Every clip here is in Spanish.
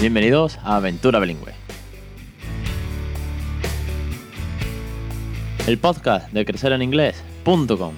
Bienvenidos a Aventura Bilingüe. El podcast de crecereninglés.com.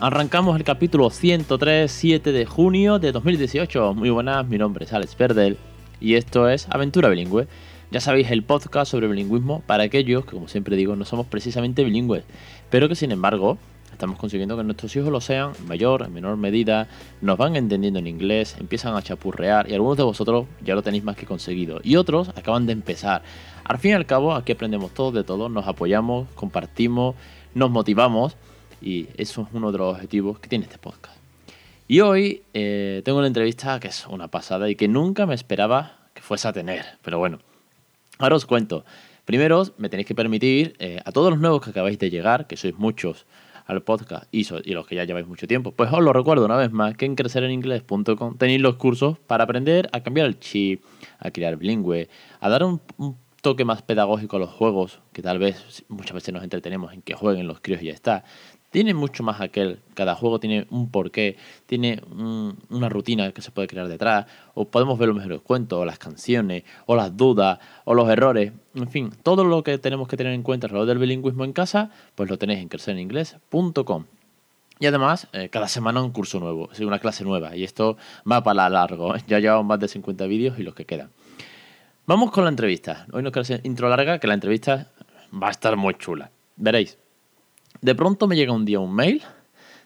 Arrancamos el capítulo 103, 7 de junio de 2018. Muy buenas, mi nombre es Alex Perdel y esto es Aventura Bilingüe. Ya sabéis, el podcast sobre bilingüismo para aquellos que, como siempre digo, no somos precisamente bilingües, pero que sin embargo estamos consiguiendo que nuestros hijos lo sean en mayor, en menor medida, nos van entendiendo en inglés, empiezan a chapurrear y algunos de vosotros ya lo tenéis más que conseguido y otros acaban de empezar. Al fin y al cabo, aquí aprendemos todos de todos, nos apoyamos, compartimos, nos motivamos y eso es uno de los objetivos que tiene este podcast. Y hoy eh, tengo una entrevista que es una pasada y que nunca me esperaba que fuese a tener, pero bueno, ahora os cuento. Primero, me tenéis que permitir eh, a todos los nuevos que acabáis de llegar, que sois muchos, al podcast y, los que ya lleváis mucho tiempo, pues os lo recuerdo una vez más que en crecereninglés.com tenéis los cursos para aprender a cambiar el chip, a crear bilingüe, a dar un, toque más pedagógico a los juegos, que tal vez muchas veces nos entretenemos en que jueguen los críos y ya está tiene mucho más aquel. Cada juego tiene un porqué, tiene una rutina que se puede crear detrás, o podemos ver los mejores cuentos, o las canciones, o las dudas, o los errores. En fin, todo lo que tenemos que tener en cuenta alrededor del bilingüismo en casa, pues lo tenéis en crecereningles.com. Y además, eh, cada semana un curso nuevo, una clase nueva, y esto va para largo. Ya llevamos más de 50 vídeos y los que quedan. Vamos con la entrevista. Hoy no quiero hacer intro larga, que la entrevista va a estar muy chula. Veréis. De pronto me llega un día un mail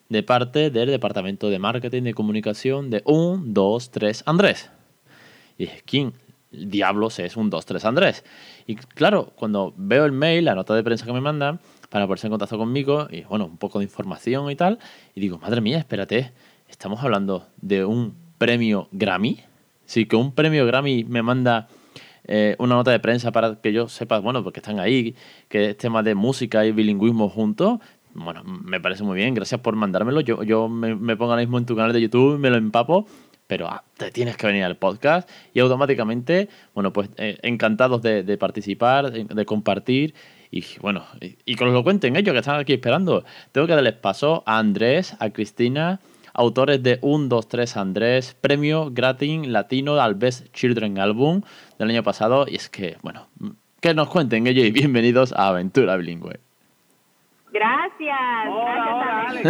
de parte del departamento de marketing de comunicación de un, dos, tres Andrés. Y dije, ¿quién diablos es un 2, Andrés? Y claro, cuando veo el mail, la nota de prensa que me mandan, para ponerse en contacto conmigo, y bueno, un poco de información y tal, y digo, madre mía, espérate, estamos hablando de un premio Grammy. Sí, que un premio Grammy me manda eh, una nota de prensa para que yo sepa, bueno, porque están ahí, que es tema de música y bilingüismo juntos. Bueno, me parece muy bien, gracias por mandármelo. Yo, yo me, pongo ahora mismo en tu canal de YouTube, me lo empapo, pero ah, te tienes que venir al podcast y automáticamente, bueno, pues eh, encantados de, participar, de, compartir y bueno, y, y que os lo cuenten ellos que están aquí esperando. Tengo que darles paso a Andrés, a Cristina, autores de 1, 2, 3 Andrés, premio Gratin Latino al Best Children Album del año pasado. Y es que, bueno, que nos cuenten ellos y bienvenidos a Aventura Bilingüe. Gracias. Hola, hola, Alex.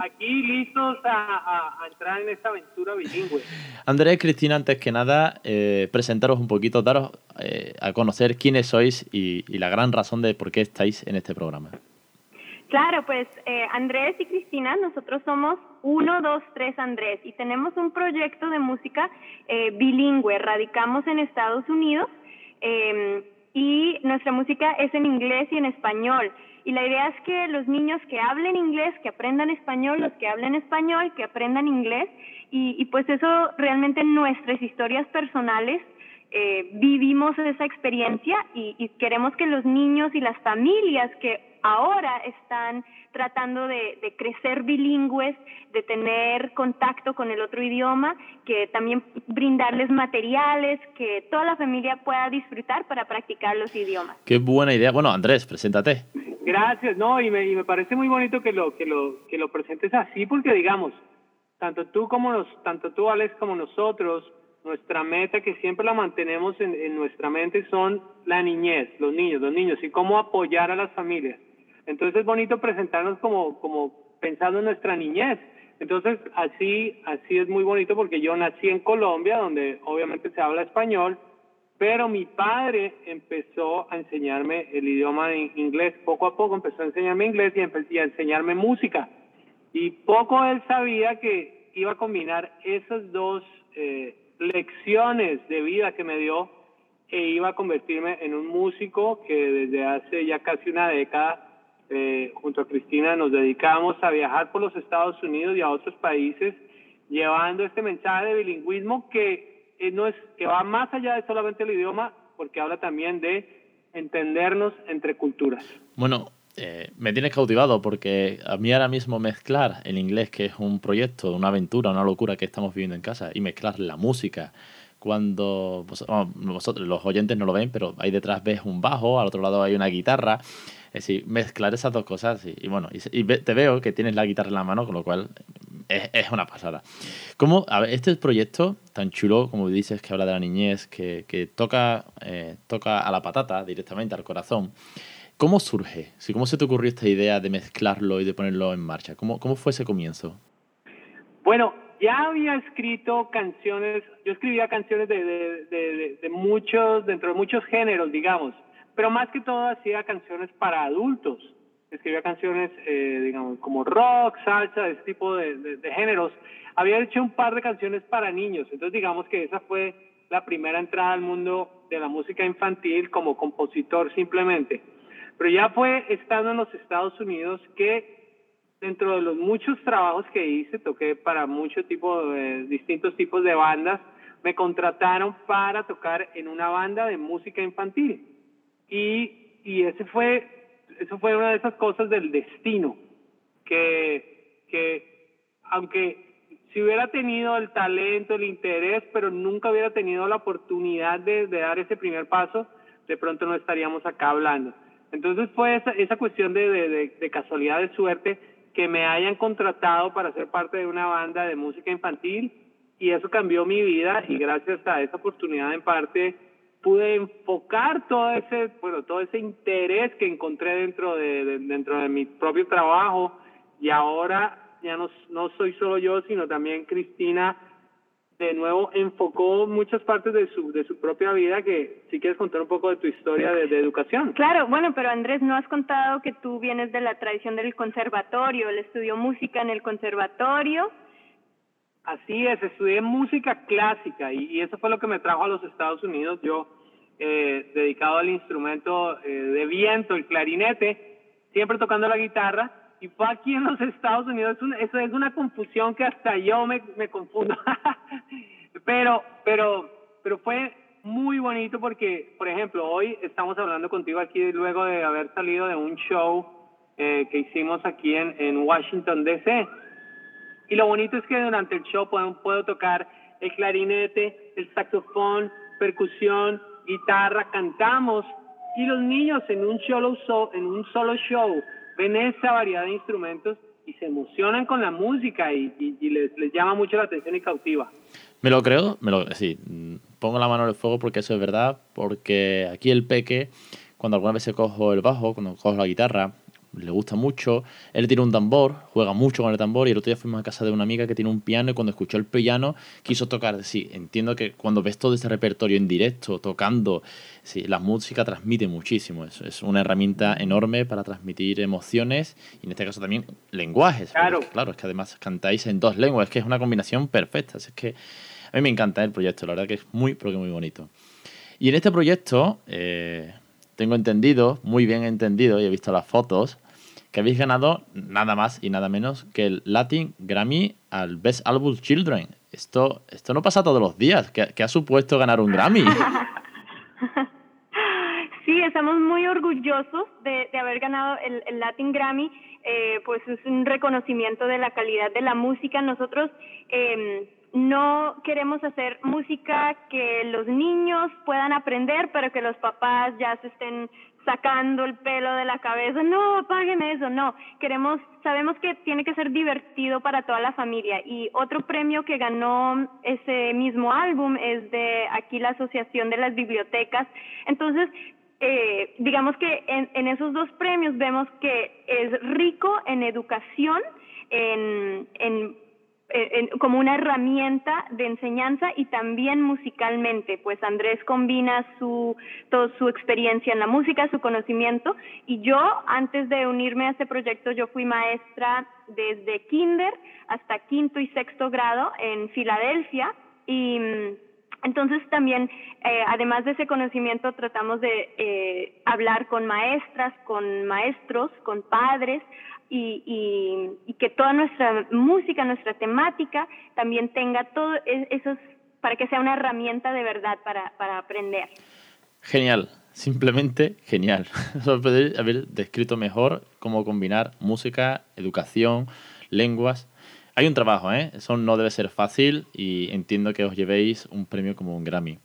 Aquí listos a, entrar en esta aventura bilingüe. Andrés, Cristina, antes que nada, eh, presentaros un poquito, daros eh, a conocer quiénes sois y la gran razón de por qué estáis en este programa. Claro, pues eh, Andrés y Cristina, nosotros somos uno, dos, tres Andrés y tenemos un proyecto de música eh, bilingüe. Radicamos en Estados Unidos em, y nuestra música es en inglés y en español. Y la idea es que los niños que hablen inglés, que aprendan español, los que hablen español, que aprendan inglés. Y, pues eso realmente en nuestras historias personales eh, vivimos esa experiencia y, y queremos que los niños y las familias que ahora están tratando de, crecer bilingües, de tener contacto con el otro idioma, que también brindarles materiales que toda la familia pueda disfrutar para practicar los idiomas. Qué buena idea. Bueno, Andrés, preséntate. Gracias, no, y me, y me parece muy bonito que lo, que lo, que lo presentes así, porque digamos, tanto tú como nos, tanto tú, Alex, como nosotros, nuestra meta que siempre la mantenemos en, en, nuestra mente son la niñez, los niños, los niños y cómo apoyar a las familias. Entonces es bonito presentarnos como, como pensando en nuestra niñez. Entonces así, así es muy bonito porque yo nací en Colombia, donde obviamente se habla español, pero mi padre empezó a enseñarme el idioma en inglés, poco a poco empezó a enseñarme inglés y, a enseñarme música. Y poco él sabía que iba a combinar esas dos eh, lecciones de vida que me dio e iba a convertirme en un músico que desde hace ya casi una década eh, junto a Cristina nos dedicamos a viajar por los Estados Unidos y a otros países llevando este mensaje de bilingüismo que eh, no es que va más allá de solamente el idioma porque habla también de entendernos entre culturas. Bueno, eh, me tienes cautivado porque a mí ahora mismo mezclar el inglés, que es un proyecto, una aventura, una locura que estamos viviendo en casa, y mezclar la música cuando vosotros, los oyentes no lo ven, pero ahí detrás ves un bajo, al otro lado hay una guitarra. Es decir, mezclar esas dos cosas y, bueno, y, te veo que tienes la guitarra en la mano, con lo cual es, una pasada. ¿Cómo, a ver, este proyecto tan chulo, como dices, que habla de la niñez, que, que toca, eh, toca a la patata directamente, al corazón, ¿cómo surge? ¿Cómo se te ocurrió esta idea de mezclarlo y de ponerlo en marcha? ¿Cómo, cómo fue ese comienzo? Bueno, ya había escrito canciones, yo escribía canciones de, de, de, muchos, dentro de muchos géneros, digamos, pero más que todo hacía canciones para adultos. Escribía canciones, eh, digamos, como rock, salsa, ese tipo de, géneros. Había hecho un par de canciones para niños, entonces digamos que esa fue la primera entrada al mundo de la música infantil como compositor simplemente. Pero ya fue estando en los Estados Unidos que dentro de los muchos trabajos que hice, toqué para muchos tipos, de, distintos tipos de bandas, me contrataron para tocar en una banda de música infantil. Y, y ese fue, eso fue una de esas cosas del destino, que, que aunque si hubiera tenido el talento, el interés, pero nunca hubiera tenido la oportunidad de, dar ese primer paso, de pronto no estaríamos acá hablando. Entonces fue esa, esa cuestión de, de, de casualidad, de suerte, que me hayan contratado para ser parte de una banda de música infantil y eso cambió mi vida y gracias a esa oportunidad en parte pude enfocar todo ese bueno todo ese interés que encontré dentro de, dentro de mi propio trabajo y ahora ya no no soy solo yo sino también Cristina de nuevo enfocó muchas partes de su, de su propia vida que si quieres contar un poco de tu historia de, educación. Claro, bueno, pero Andrés, no has contado que tú vienes de la tradición del conservatorio, él estudió música en el conservatorio. Así es, estudié música clásica y, eso fue lo que me trajo a los Estados Unidos. Yo, eh, dedicado al instrumento eh, de viento, el clarinete, siempre tocando la guitarra, y fue aquí en los Estados Unidos. eso es una confusión que hasta yo me, confundo. pero, pero, pero fue muy bonito porque, por ejemplo, hoy estamos hablando contigo aquí luego de haber salido de un show eh, que hicimos aquí en Washington, D.C. Y lo bonito es que durante el show puedo, puedo tocar el clarinete, el saxofón, percusión, guitarra, cantamos y los niños en un solo, en un solo show ven esa variedad de instrumentos y se emocionan con la música y, les, les, llama mucho la atención y cautiva. Me lo creo, me lo, sí, pongo la mano en el fuego porque eso es verdad, porque aquí el peque, cuando alguna vez se cojo el bajo, cuando cojo la guitarra, le gusta mucho. Él tiene un tambor, juega mucho con el tambor y el otro día fuimos a casa de una amiga que tiene un piano y cuando escuchó el piano quiso tocar. Sí, entiendo que cuando ves todo ese repertorio en directo, tocando, sí, la música transmite muchísimo. Es, es una herramienta enorme para transmitir emociones y en este caso también lenguajes. Claro. claro, es que además cantáis en dos lenguas, es que es una combinación perfecta. Es que a mí me encanta el proyecto, la verdad que es muy, pero que muy bonito. Y en este proyecto... Eh, tengo entendido, muy bien entendido, y he visto las fotos, que habéis ganado nada más y nada menos que el Latin Grammy al Best Album Children. Esto, esto no pasa todos los días. ¿Qué, ha supuesto ganar un Grammy? Sí, estamos muy orgullosos de, haber ganado el, Latin Grammy. Eh, pues es un reconocimiento de la calidad de la música. Nosotros eh, no queremos hacer música que los niños puedan aprender, pero que los papás ya se estén sacando el pelo de la cabeza, no, apaguen eso, no, queremos, sabemos que tiene que ser divertido para toda la familia. Y otro premio que ganó ese mismo álbum es de aquí la Asociación de las Bibliotecas, entonces eh, digamos que en, en esos dos premios vemos que es rico en educación, en, en eh, como una herramienta de enseñanza y también musicalmente, pues Andrés combina su, toda su experiencia en la música, su conocimiento, y yo antes de unirme a este proyecto, yo fui maestra desde kinder hasta quinto y sexto grado en Filadelfia y mm, entonces también, eh, además de ese conocimiento, tratamos de eh, hablar con maestras, con maestros, con padres, y, y, que toda nuestra música, nuestra temática también tenga todo e, eso para que sea una herramienta de verdad para, para aprender. Genial, simplemente genial. haber descrito mejor cómo combinar música, educación, lenguas. Hay un trabajo, ¿eh? Eso no debe ser fácil y entiendo que os llevéis un premio como un Grammy.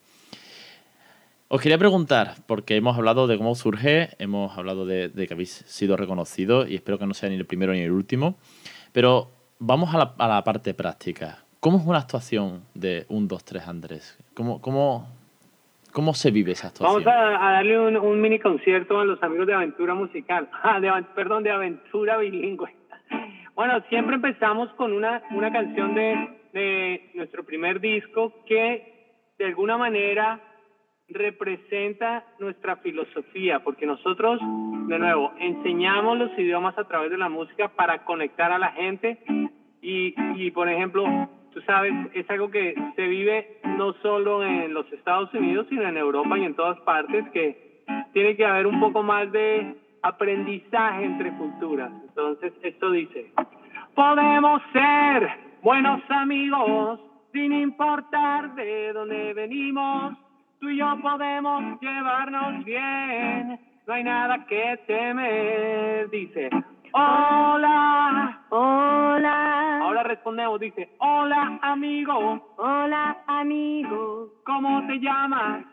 Os quería preguntar, porque hemos hablado de cómo surge, hemos hablado de, que habéis sido reconocidos y espero que no sea ni el primero ni el último, pero vamos a la, parte práctica. ¿Cómo es una actuación de un 2, 3 Andrés? ¿Cómo, cómo, cómo se vive esa actuación? Vamos a, darle un, mini concierto a los amigos de Aventura Musical, ah, de, perdón, de Aventura Bilingüe. Bueno, siempre empezamos con una, una canción de, de nuestro primer disco que de alguna manera representa nuestra filosofía, porque nosotros, de nuevo, enseñamos los idiomas a través de la música para conectar a la gente. Y, y por ejemplo, tú sabes, es algo que se vive no solo en los Estados Unidos, sino en Europa y en todas partes, que tiene que haber un poco más de aprendizaje entre culturas. Entonces, esto dice, podemos ser buenos amigos sin importar de dónde venimos tú y yo podemos llevarnos bien, no hay nada que temer, dice. Hola, hola. Ahora respondemos, dice, hola amigo, hola amigo. ¿Cómo te llamas?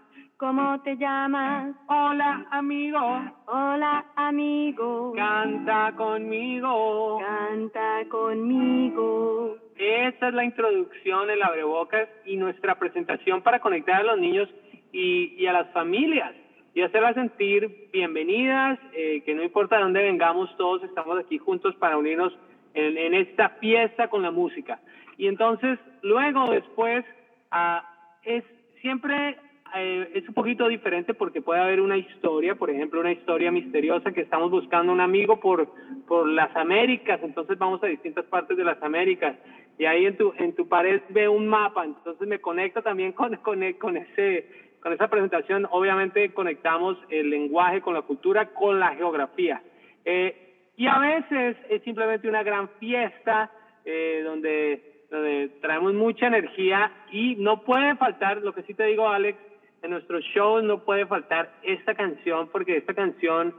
¿Cómo te llamas? Hola amigo, hola amigo. Canta conmigo, canta conmigo. Esa es la introducción, el abrebocas y nuestra presentación para conectar a los niños y, a las familias y hacerlas sentir bienvenidas, eh, que no importa de dónde vengamos, todos estamos aquí juntos para unirnos en, esta fiesta con la música. Y entonces, luego, después, ah, es siempre eh, es un poquito diferente porque puede haber una historia, por ejemplo, una historia misteriosa que estamos buscando un amigo por, por las Américas, entonces vamos a distintas partes de las Américas y ahí en tu, en tu pared ve un mapa, entonces me conecta también con, con, ese con esa presentación obviamente conectamos el lenguaje con la cultura, con la geografía. Eh, y a veces es simplemente una gran fiesta eh, donde, donde traemos mucha energía y no puede faltar, lo que sí te digo Alex, en nuestro show no puede faltar esta canción porque esta canción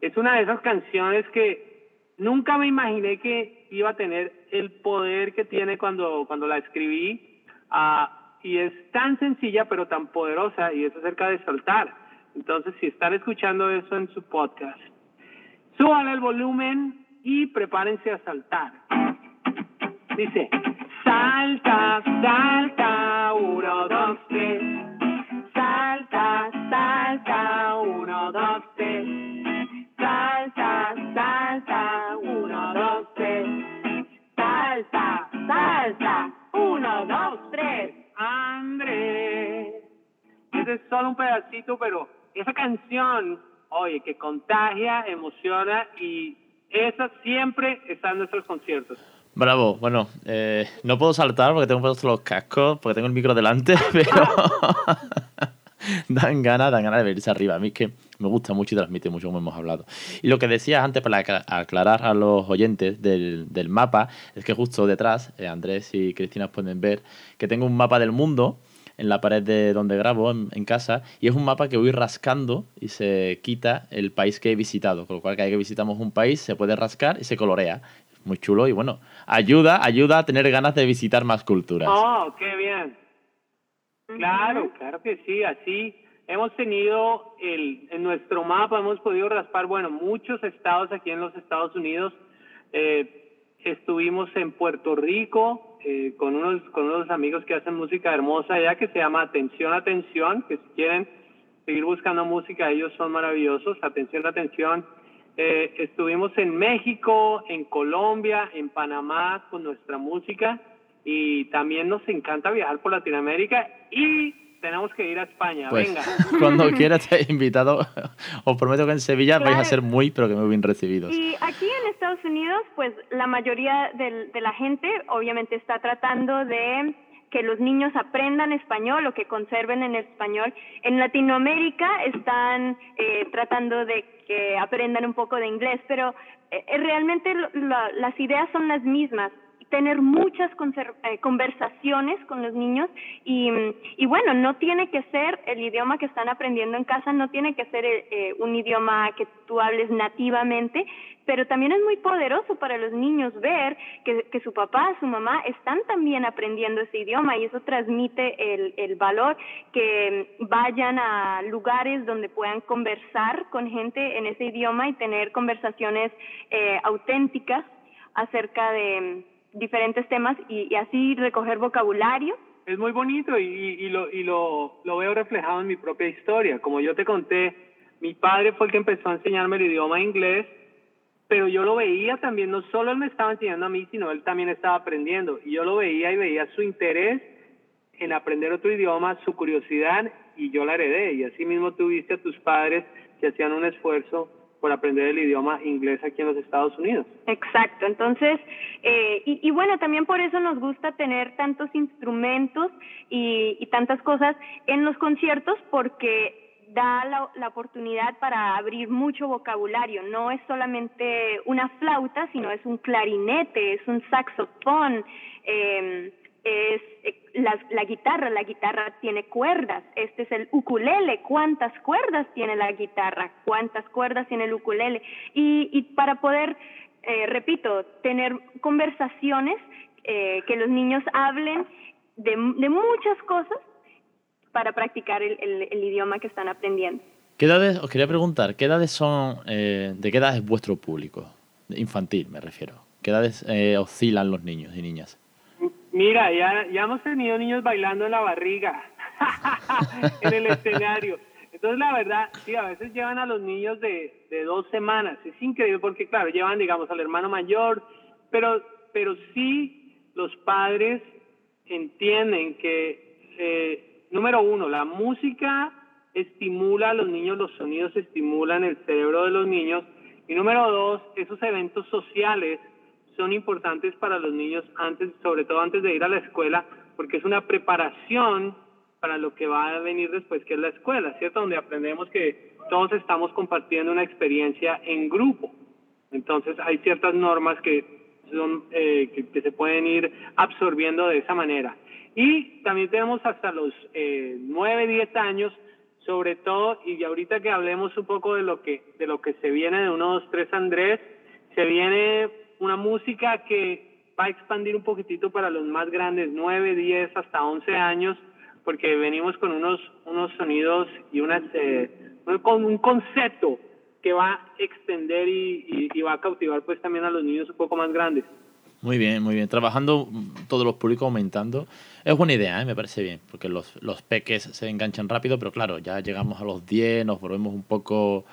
es una de esas canciones que nunca me imaginé que iba a tener el poder que tiene cuando, cuando la escribí. Uh, y es tan sencilla pero tan poderosa y es acerca de saltar. Entonces, si están escuchando eso en su podcast, suban el volumen y prepárense a saltar. Dice, salta, salta, uno, dos, tres. Solo un pedacito, pero esa canción, oye, que contagia, emociona y esa siempre está en nuestros conciertos. Bravo, bueno, eh, no puedo saltar porque tengo puestos los cascos, porque tengo el micro delante, pero dan ganas, dan ganas de verse arriba. A mí es que me gusta mucho y transmite mucho, como hemos hablado. Y lo que decías antes, para aclarar a los oyentes del, del mapa, es que justo detrás, eh, Andrés y Cristina pueden ver que tengo un mapa del mundo en la pared de donde grabo, en, casa, y es un mapa que voy rascando y se quita el país que he visitado, con lo cual cada vez que visitamos un país se puede rascar y se colorea. Muy chulo y bueno, ayuda, ayuda a tener ganas de visitar más culturas. Oh, qué bien. Claro, claro que sí, así hemos tenido el, en nuestro mapa, hemos podido raspar, bueno, muchos estados aquí en los Estados Unidos. Eh, estuvimos en Puerto Rico eh, con, unos, con unos amigos que hacen música hermosa allá que se llama Atención, Atención, que si quieren seguir buscando música, ellos son maravillosos. Atención, Atención. Eh, estuvimos en México, en Colombia, en Panamá con nuestra música y también nos encanta viajar por Latinoamérica y tenemos que ir a España. Pues, Venga. Cuando quieras te he invitado. Os prometo que en Sevilla vais a ser muy, pero que muy bien recibidos. Y aquí en Estados Unidos, pues la mayoría de, la gente obviamente está tratando de que los niños aprendan español o que conserven en español. En Latinoamérica están eh, tratando de que aprendan un poco de inglés, pero eh, realmente las ideas son las mismas tener muchas eh, conversaciones con los niños y, y, bueno, no tiene que ser el idioma que están aprendiendo en casa, no tiene que ser eh, un idioma que tú hables nativamente, pero también es muy poderoso para los niños ver que, que su papá, su mamá están también aprendiendo ese idioma y eso transmite el, el valor que vayan a lugares donde puedan conversar con gente en ese idioma y tener conversaciones eh, auténticas acerca de diferentes temas y, así recoger vocabulario. Es muy bonito y, y, lo, y lo, lo veo reflejado en mi propia historia. Como yo te conté, mi padre fue el que empezó a enseñarme el idioma inglés, pero yo lo veía también, no solo él me estaba enseñando a mí, sino él también estaba aprendiendo. Y yo lo veía y veía su interés en aprender otro idioma, su curiosidad, y yo la heredé. Y así mismo tuviste a tus padres que hacían un esfuerzo por aprender el idioma inglés aquí en los Estados Unidos. Exacto, entonces, eh, y, y, bueno, también por eso nos gusta tener tantos instrumentos y, y tantas cosas en los conciertos porque da la, la, oportunidad para abrir mucho vocabulario. No es solamente una flauta, sino es un clarinete, es un saxofón, eh, es eh, la, la, guitarra, la guitarra tiene cuerdas, este es el ukulele, ¿cuántas cuerdas tiene la guitarra? ¿Cuántas cuerdas tiene el ukulele? Y, y para poder, eh, repito, tener conversaciones, eh, que los niños hablen de, de, muchas cosas para practicar el, el, idioma que están aprendiendo. ¿Qué edades, os quería preguntar, qué edades son, eh, de qué edad es vuestro público? Infantil me refiero. ¿Qué edades oscilan los niños y niñas? Mira, ya, ya hemos tenido niños bailando en la barriga, en el escenario. Entonces, la verdad, sí, a veces llevan a los niños de, de dos semanas. Es increíble porque, claro, llevan, digamos, al hermano mayor, pero, pero sí los padres entienden que, eh, número uno, la música estimula a los niños, los sonidos estimulan el cerebro de los niños. Y número dos, esos eventos sociales son importantes para los niños antes, sobre todo antes de ir a la escuela, porque es una preparación para lo que va a venir después, que es la escuela, ¿cierto? Donde aprendemos que todos estamos compartiendo una experiencia en grupo. Entonces hay ciertas normas que son eh, que, que, se pueden ir absorbiendo de esa manera. Y también tenemos hasta los eh, 9, 10 años, sobre todo, y ahorita que hablemos un poco de lo que, de lo que se viene de unos 3 Andrés, se viene una música que va a expandir un poquitito para los más grandes, 9, 10, hasta 11 años, porque venimos con unos, unos sonidos y unas, eh, con un concepto que va a extender y, y, y, va a cautivar pues también a los niños un poco más grandes. Muy bien, muy bien. Trabajando todos los públicos aumentando. Es buena idea, ¿eh? me parece bien, porque los, los peques se enganchan rápido, pero claro, ya llegamos a los 10, nos volvemos un poco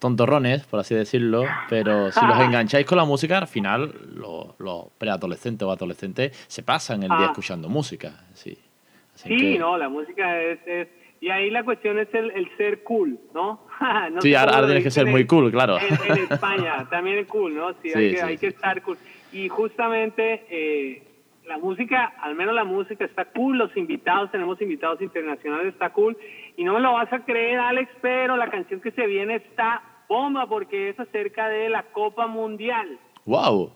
tontorrones, por así decirlo, pero si los engancháis con la música, al final los, los preadolescentes o adolescentes se pasan el día ah. escuchando música. Sí, Así sí que... no, la música es, es, Y ahí la cuestión es el, el ser cool, ¿no? no sí, ahora, tienes que ser muy cool, claro. En, en España también es cool, ¿no? Sí, sí hay, que, sí, hay que estar cool. Y justamente... Eh, la música, al menos la música está cool, los invitados, tenemos invitados internacionales, está cool. Y no me lo vas a creer, Alex, pero la canción que se viene está bomba porque es acerca de la Copa Mundial. ¡Wow!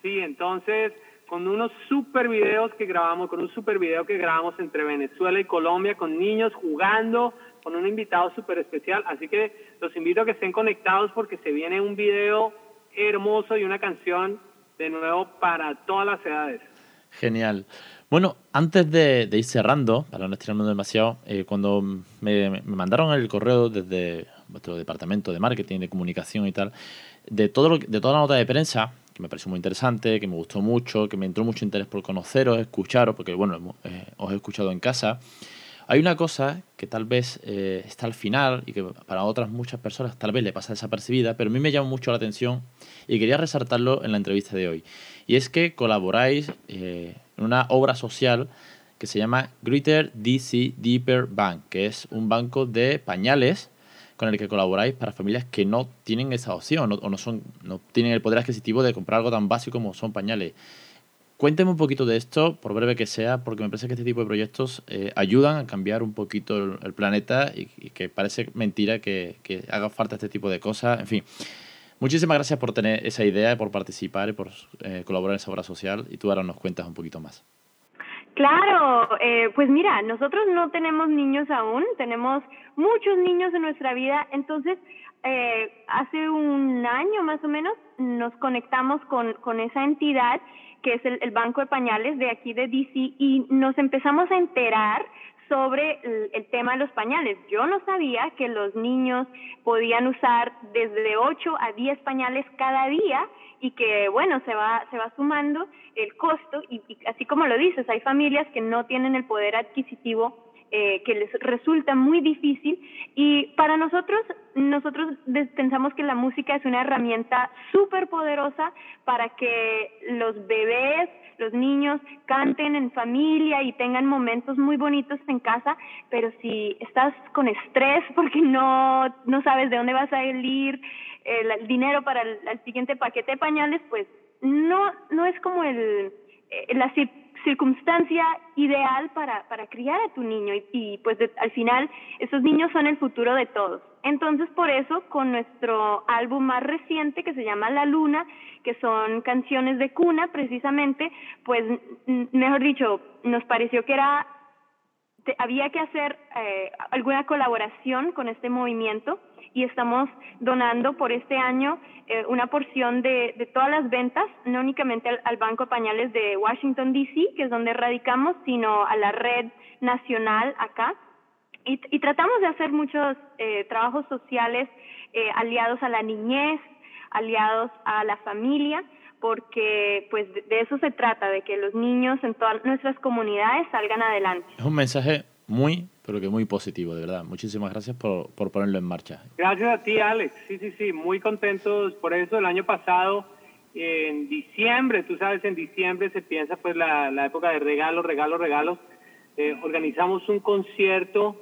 Sí, entonces, con unos super videos que grabamos, con un super video que grabamos entre Venezuela y Colombia, con niños jugando, con un invitado súper especial. Así que los invito a que estén conectados porque se viene un video hermoso y una canción de nuevo para todas las edades. Genial. Bueno, antes de, de ir cerrando, para no estirarnos demasiado, eh, cuando me, me, mandaron el correo desde vuestro departamento de marketing, de comunicación y tal, de, todo lo, de toda la nota de prensa, que me pareció muy interesante, que me gustó mucho, que me entró mucho interés por conoceros, escucharos, porque bueno, eh, os he escuchado en casa. Hay una cosa que tal vez eh, está al final y que para otras muchas personas tal vez le pasa desapercibida, pero a mí me llama mucho la atención y quería resaltarlo en la entrevista de hoy. Y es que colaboráis eh, en una obra social que se llama Greater DC Deeper Bank, que es un banco de pañales con el que colaboráis para familias que no tienen esa opción o no, son, no tienen el poder adquisitivo de comprar algo tan básico como son pañales. Cuénteme un poquito de esto, por breve que sea, porque me parece que este tipo de proyectos eh, ayudan a cambiar un poquito el, planeta y, que parece mentira que, que, haga falta este tipo de cosas. En fin, Muchísimas gracias por tener esa idea, por participar y por eh, colaborar en esa obra social. Y tú ahora nos cuentas un poquito más. Claro, eh, pues mira, nosotros no tenemos niños aún, tenemos muchos niños en nuestra vida, entonces eh, hace un año más o menos nos conectamos con, con esa entidad que es el, el Banco de Pañales de aquí de DC y nos empezamos a enterar sobre el, tema de los pañales. Yo no sabía que los niños podían usar desde 8 a 10 pañales cada día y que bueno, se va se va sumando el costo y, y así como lo dices, hay familias que no tienen el poder adquisitivo eh, que les resulta muy difícil y para nosotros, nosotros pensamos que la música es una herramienta súper poderosa para que los bebés, los niños canten en familia y tengan momentos muy bonitos en casa, pero si estás con estrés porque no, no sabes de dónde vas a salir el, dinero para el, siguiente paquete de pañales, pues no, no es como el, eh, la circunstancia ideal para, para criar a tu niño y pues al final esos niños son el futuro de todos. Entonces por eso con nuestro álbum más reciente que se llama La Luna, que son canciones de cuna precisamente, pues mejor dicho, nos pareció que era había que hacer eh, alguna colaboración con este movimiento y estamos donando por este año eh, una porción de, de, todas las ventas, no únicamente al, al, Banco Pañales de Washington, D.C., que es donde radicamos, sino a la red nacional acá. Y, y tratamos de hacer muchos eh, trabajos sociales eh, aliados a la niñez, aliados a la familia, porque pues de, de eso se trata, de que los niños en todas nuestras comunidades salgan adelante. Es un mensaje muy, pero que muy positivo, de verdad. Muchísimas gracias por, por ponerlo en marcha. Gracias a ti, Alex. Sí, sí, sí, muy contentos por eso. El año pasado, en diciembre, tú sabes, en diciembre se piensa pues la, la época de regalos, regalos, regalos. Eh, organizamos un concierto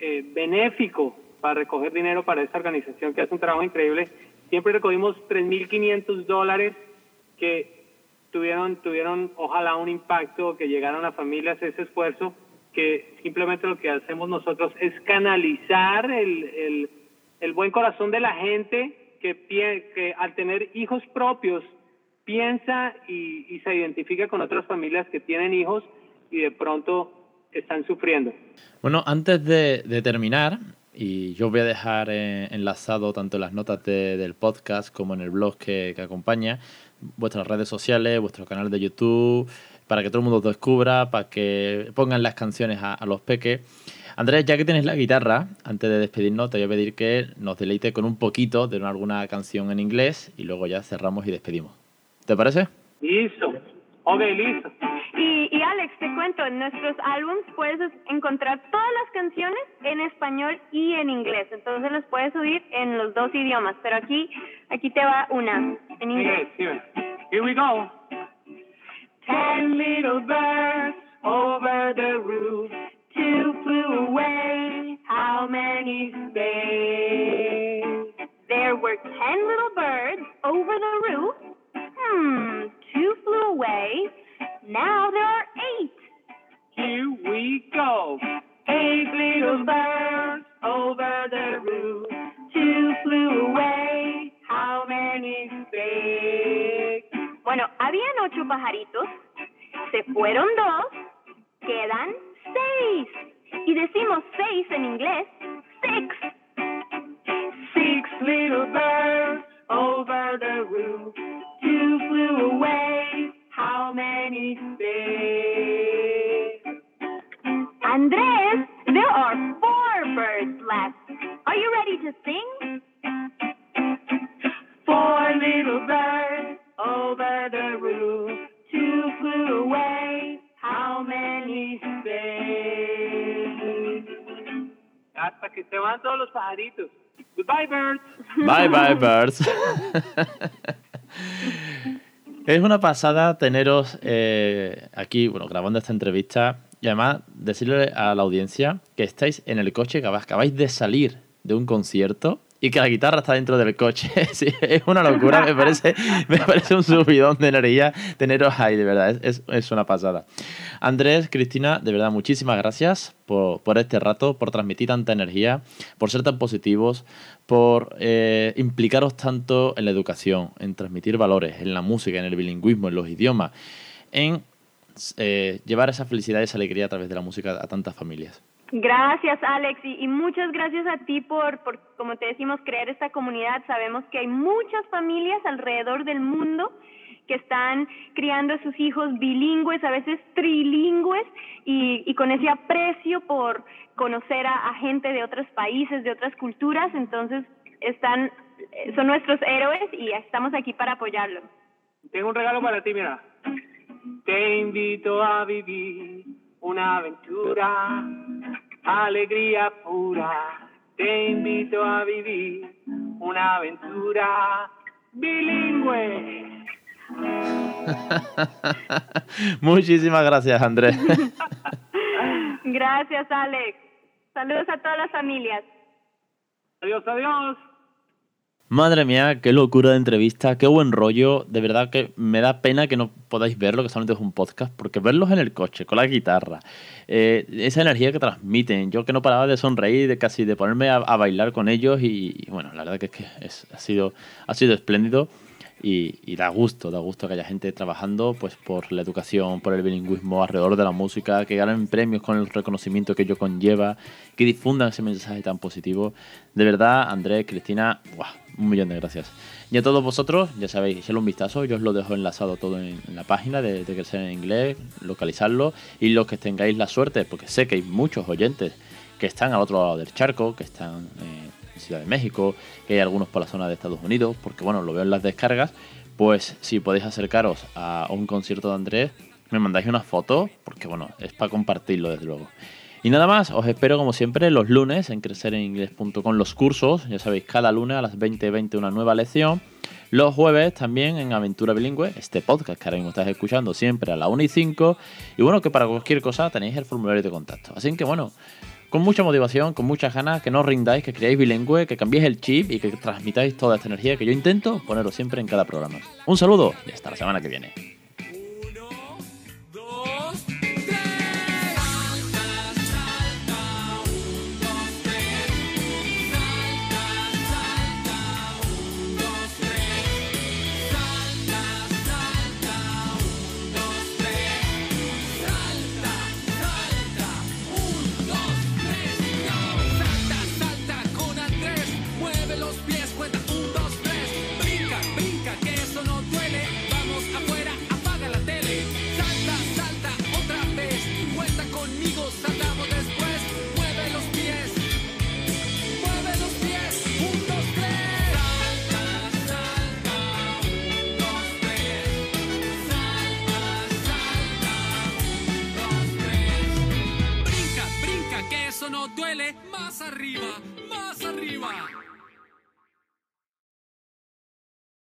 eh, benéfico para recoger dinero para esta organización que hace un trabajo increíble. Siempre recogimos 3.500 dólares que tuvieron, tuvieron ojalá un impacto, que llegaron a familias ese esfuerzo que simplemente lo que hacemos nosotros es canalizar el, el, el buen corazón de la gente que, que al tener hijos propios piensa y, y se identifica con otras familias que tienen hijos y de pronto están sufriendo. Bueno, antes de, de terminar, y yo voy a dejar eh, enlazado tanto en las notas de, del podcast como en el blog que, que acompaña vuestras redes sociales, vuestro canal de YouTube, para que todo el mundo descubra, para que pongan las canciones a, a los peques. Andrés, ya que tienes la guitarra, antes de despedirnos, te voy a pedir que nos deleite con un poquito de una, alguna canción en inglés y luego ya cerramos y despedimos. ¿Te parece? Listo. Ok, listo. Y, y Alex, te cuento, en nuestros álbums puedes encontrar todas las canciones en español y en inglés. Entonces los puedes subir en los dos idiomas. Pero aquí, aquí te va una en inglés. Okay, here we go. Ten little birds over the roof, two flew away. How many stayed? There were ten little birds over the roof. Away. Now there are eight. Here we go. Eight little birds over the roof, two flew away. How many stayed? Bueno, habían ocho pajaritos, se fueron dos, quedan seis. Y decimos seis en inglés, six. Six little birds van todos los pajaritos. Goodbye, birds. Bye, bye, birds. es una pasada teneros eh, aquí, bueno, grabando esta entrevista y además decirle a la audiencia que estáis en el coche, que acabáis de salir de un concierto y que la guitarra está dentro del coche. es una locura, me parece, me parece un subidón de energía teneros ahí, de verdad, es, es una pasada. Andrés, Cristina, de verdad, muchísimas gracias por, por, este rato, por transmitir tanta energía, por ser tan positivos, por eh, implicaros tanto en la educación, en transmitir valores, en la música, en el bilingüismo, en los idiomas, en eh, llevar esa felicidad y esa alegría a través de la música a tantas familias. Gracias, Alex, y, muchas gracias a ti por, por, como te decimos, crear esta comunidad. Sabemos que hay muchas familias alrededor del mundo que están criando a sus hijos bilingües, a veces trilingües, y, y con ese aprecio por conocer a, gente de otros países, de otras culturas, entonces están, son nuestros héroes y estamos aquí para apoyarlos. Tengo un regalo para ti, mira. Te invito a vivir una aventura alegría pura. Te invito a vivir una aventura bilingüe. Muchísimas gracias, Andrés. gracias, Alex. Saludos a todas las familias. Adiós, adiós. Madre mía, qué locura de entrevista, qué buen rollo. De verdad que me da pena que no podáis verlo, que solamente es un podcast, porque verlos en el coche, con la guitarra, eh, esa energía que transmiten, yo que no paraba de sonreír, de casi de ponerme a, bailar con ellos y, bueno, la verdad que es que ha, sido, ha sido espléndido y, da gusto, da gusto que haya gente trabajando pues por la educación, por el bilingüismo alrededor de la música, que ganen premios con el reconocimiento que ello conlleva, que difundan ese mensaje tan positivo. De verdad, Andrés, Cristina, un millón de gracias. Y a todos vosotros, ya sabéis, echarle un vistazo, yo os lo dejo enlazado todo en, la página de, de Crecer en Inglés, localizarlo y los que tengáis la suerte, porque sé que hay muchos oyentes que están al otro lado del charco, que están... Eh, Ciudad de México, que hay algunos por la zona de Estados Unidos, porque bueno, lo veo en las descargas, pues si podéis acercaros a un concierto de Andrés, me mandáis una foto, porque bueno, es para compartirlo desde luego. Y nada más, os espero como siempre los lunes en crecereningles.com los cursos, ya sabéis, cada lunes a las 20.20 una nueva lección. Los jueves también en Aventura Bilingüe, este podcast que ahora mismo estáis escuchando siempre a la 1 y 5. Y bueno, que para cualquier cosa tenéis el formulario de contacto. Así que bueno, con mucha motivación, con muchas ganas, que no os rindáis, que creáis bilingüe, que cambiéis el chip y que transmitáis toda esta energía que yo intento poneros siempre en cada programa. Un saludo y hasta la semana que viene.